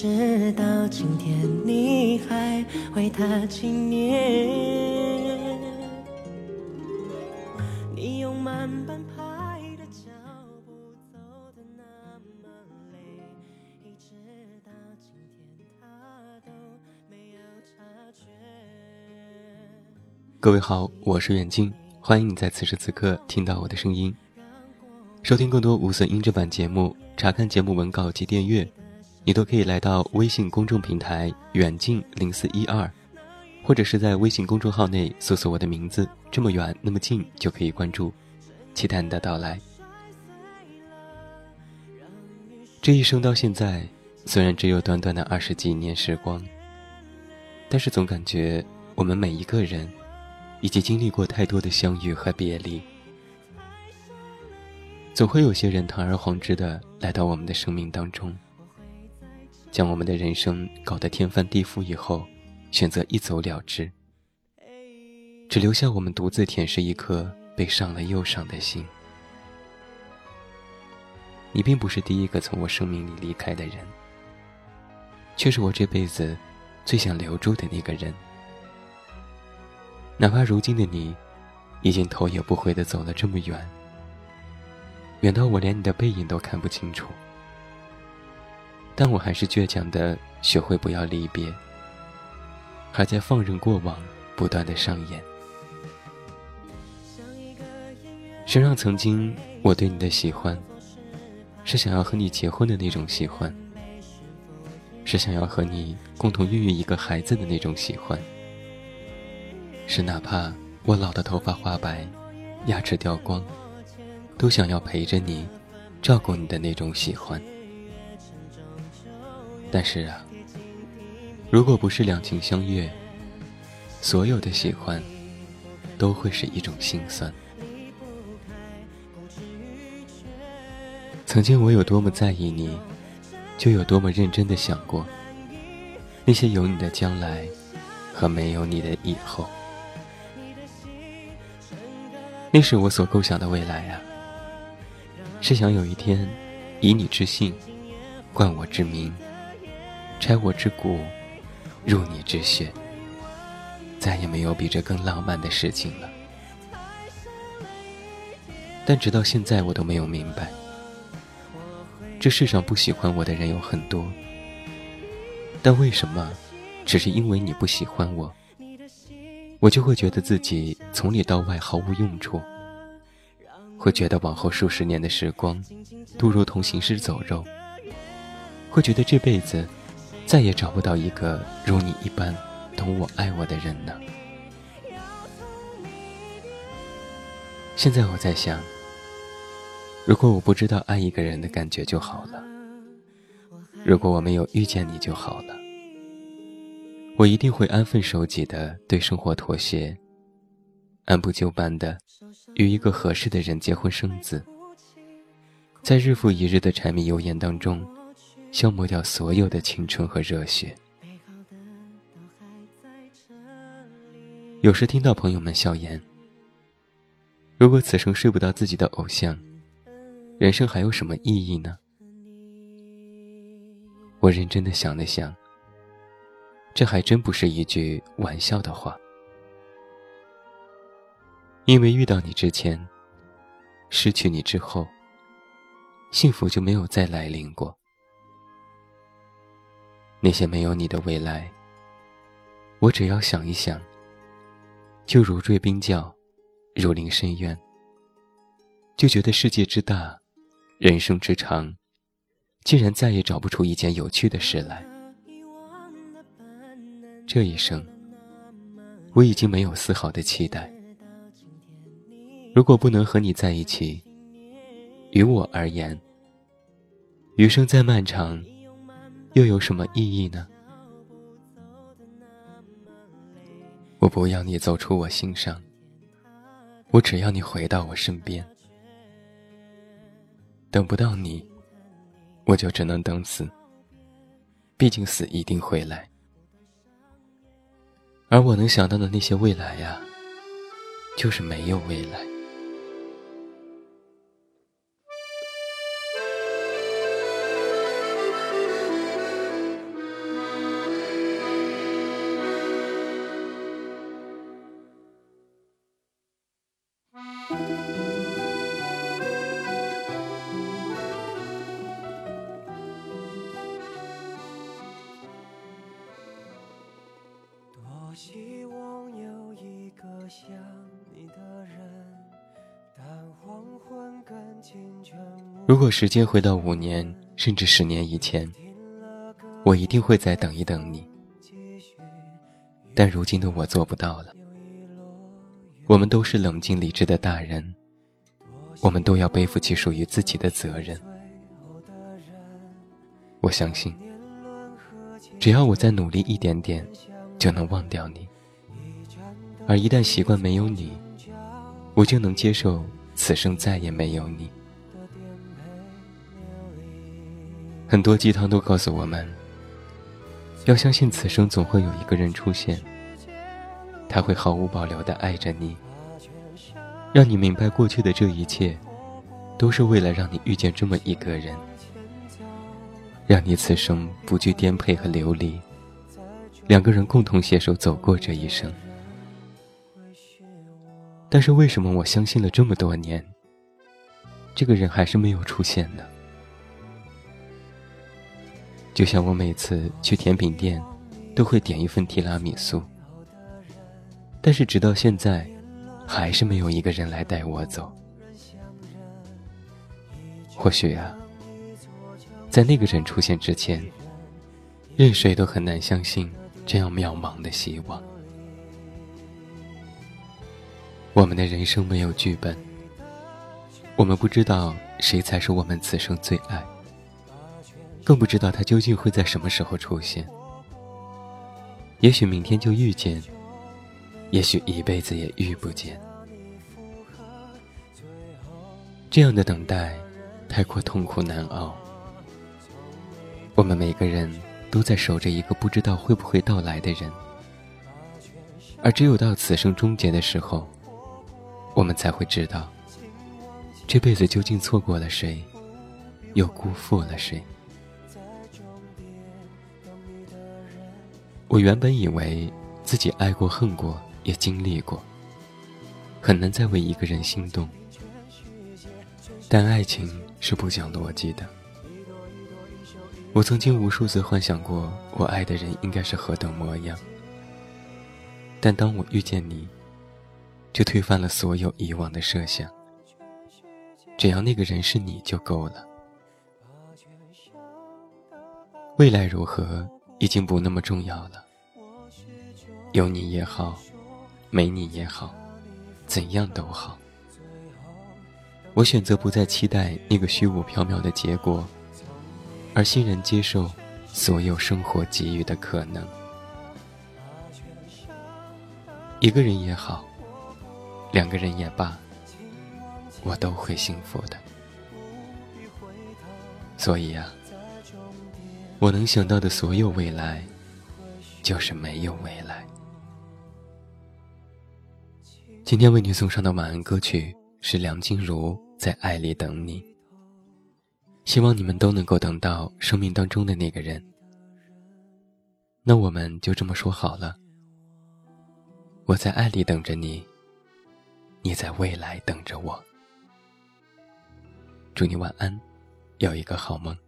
直到今天你还为他纪念。你用慢半拍的脚步走的那么累，一直到今天他都没有察觉。各位好，我是远近，欢迎你在此时此刻听到我的声音。收听更多无损音质版节目，查看节目文稿及订阅，你都可以来到微信公众平台“远近零四一二”，或者是在微信公众号内搜索我的名字“这么远那么近”就可以关注，期待你的到来。这一生到现在，虽然只有短短的二十几年时光，但是总感觉我们每一个人，已经经历过太多的相遇和别离。总会有些人堂而皇之的来到我们的生命当中，将我们的人生搞得天翻地覆以后，选择一走了之，只留下我们独自舔舐一颗被伤了又伤的心。你并不是第一个从我生命里离开的人，却是我这辈子最想留住的那个人。哪怕如今的你，已经头也不回的走了这么远。远到我连你的背影都看不清楚，但我还是倔强的学会不要离别，还在放任过往不断的上演。谁让曾经我对你的喜欢，是想要和你结婚的那种喜欢，是想要和你共同孕育一个孩子的那种喜欢，是哪怕我老的头发花白，牙齿掉光。都想要陪着你，照顾你的那种喜欢。但是啊，如果不是两情相悦，所有的喜欢都会是一种心酸。曾经我有多么在意你，就有多么认真的想过那些有你的将来和没有你的以后。那是我所构想的未来啊。是想有一天，以你之姓，冠我之名，拆我之骨，入你之血。再也没有比这更浪漫的事情了。但直到现在，我都没有明白，这世上不喜欢我的人有很多，但为什么，只是因为你不喜欢我，我就会觉得自己从里到外毫无用处？会觉得往后数十年的时光，都如同行尸走肉。会觉得这辈子，再也找不到一个如你一般懂我、爱我的人呢。现在我在想，如果我不知道爱一个人的感觉就好了，如果我没有遇见你就好了，我一定会安分守己的对生活妥协。按部就班的与一个合适的人结婚生子，在日复一日的柴米油盐当中，消磨掉所有的青春和热血。有时听到朋友们笑言：“如果此生睡不到自己的偶像，人生还有什么意义呢？”我认真的想了想，这还真不是一句玩笑的话。因为遇到你之前，失去你之后，幸福就没有再来临过。那些没有你的未来，我只要想一想，就如坠冰窖，如临深渊，就觉得世界之大，人生之长，竟然再也找不出一件有趣的事来。这一生，我已经没有丝毫的期待。如果不能和你在一起，于我而言，余生再漫长，又有什么意义呢？我不要你走出我心上，我只要你回到我身边。等不到你，我就只能等死。毕竟死一定会来，而我能想到的那些未来呀，就是没有未来。如果时间回到五年甚至十年以前，我一定会再等一等你。但如今的我做不到了。我们都是冷静理智的大人，我们都要背负起属于自己的责任。我相信，只要我再努力一点点，就能忘掉你。而一旦习惯没有你，我就能接受此生再也没有你。很多鸡汤都告诉我们，要相信此生总会有一个人出现，他会毫无保留的爱着你，让你明白过去的这一切，都是为了让你遇见这么一个人，让你此生不惧颠沛和流离，两个人共同携手走过这一生。但是为什么我相信了这么多年，这个人还是没有出现呢？就像我每次去甜品店，都会点一份提拉米苏。但是直到现在，还是没有一个人来带我走。或许啊，在那个人出现之前，任谁都很难相信这样渺茫的希望。我们的人生没有剧本，我们不知道谁才是我们此生最爱。更不知道他究竟会在什么时候出现。也许明天就遇见，也许一辈子也遇不见。这样的等待，太过痛苦难熬。我们每个人都在守着一个不知道会不会到来的人，而只有到此生终结的时候，我们才会知道，这辈子究竟错过了谁，又辜负了谁。我原本以为自己爱过、恨过，也经历过，很难再为一个人心动。但爱情是不讲逻辑的。我曾经无数次幻想过，我爱的人应该是何等模样。但当我遇见你，就推翻了所有以往的设想。只要那个人是你就够了。未来如何？已经不那么重要了。有你也好，没你也好，怎样都好。我选择不再期待那个虚无缥缈的结果，而欣然接受所有生活给予的可能。一个人也好，两个人也罢，我都会幸福的。所以啊。我能想到的所有未来，就是没有未来。今天为你送上的晚安歌曲是梁静茹在《爱里等你》。希望你们都能够等到生命当中的那个人。那我们就这么说好了。我在爱里等着你，你在未来等着我。祝你晚安，有一个好梦。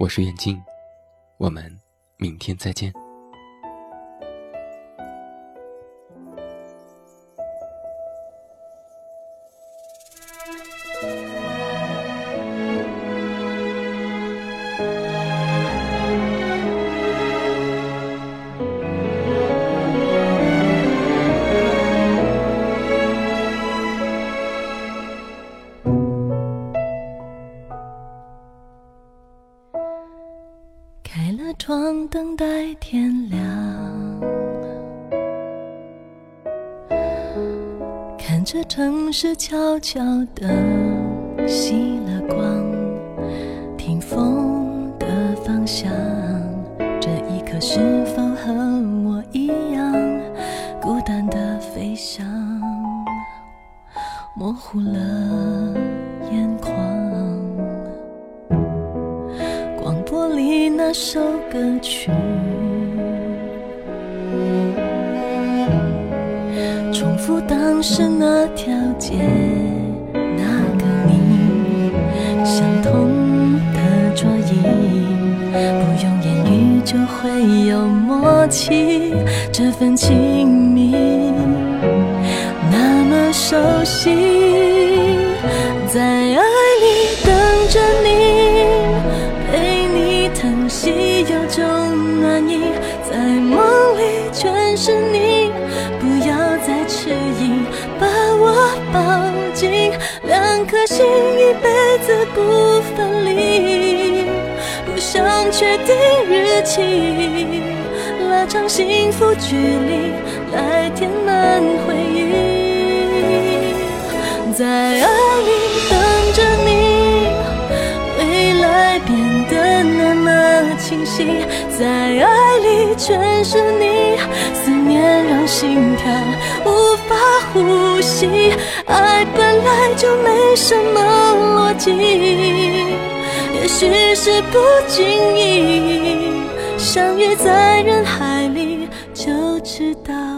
我是远静，我们明天再见。这城市悄悄地熄了光，听风的方向，这一刻是否和我一样，孤单的飞翔，模糊了眼眶。广播里那首歌曲，不，当时那条街，那个你，相同的桌椅，不用言语就会有默契，这份亲密那么熟悉，在爱里等着你，被你疼惜，有种暖意，在梦里全是你。抱紧两颗心一辈子不分离。不想确定日期拉长幸福距离来填满回忆。在爱里清晰在爱里全是你思念让心跳无法呼吸爱本来就没什么逻辑也许是不经意相遇在人海里就知道。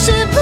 should.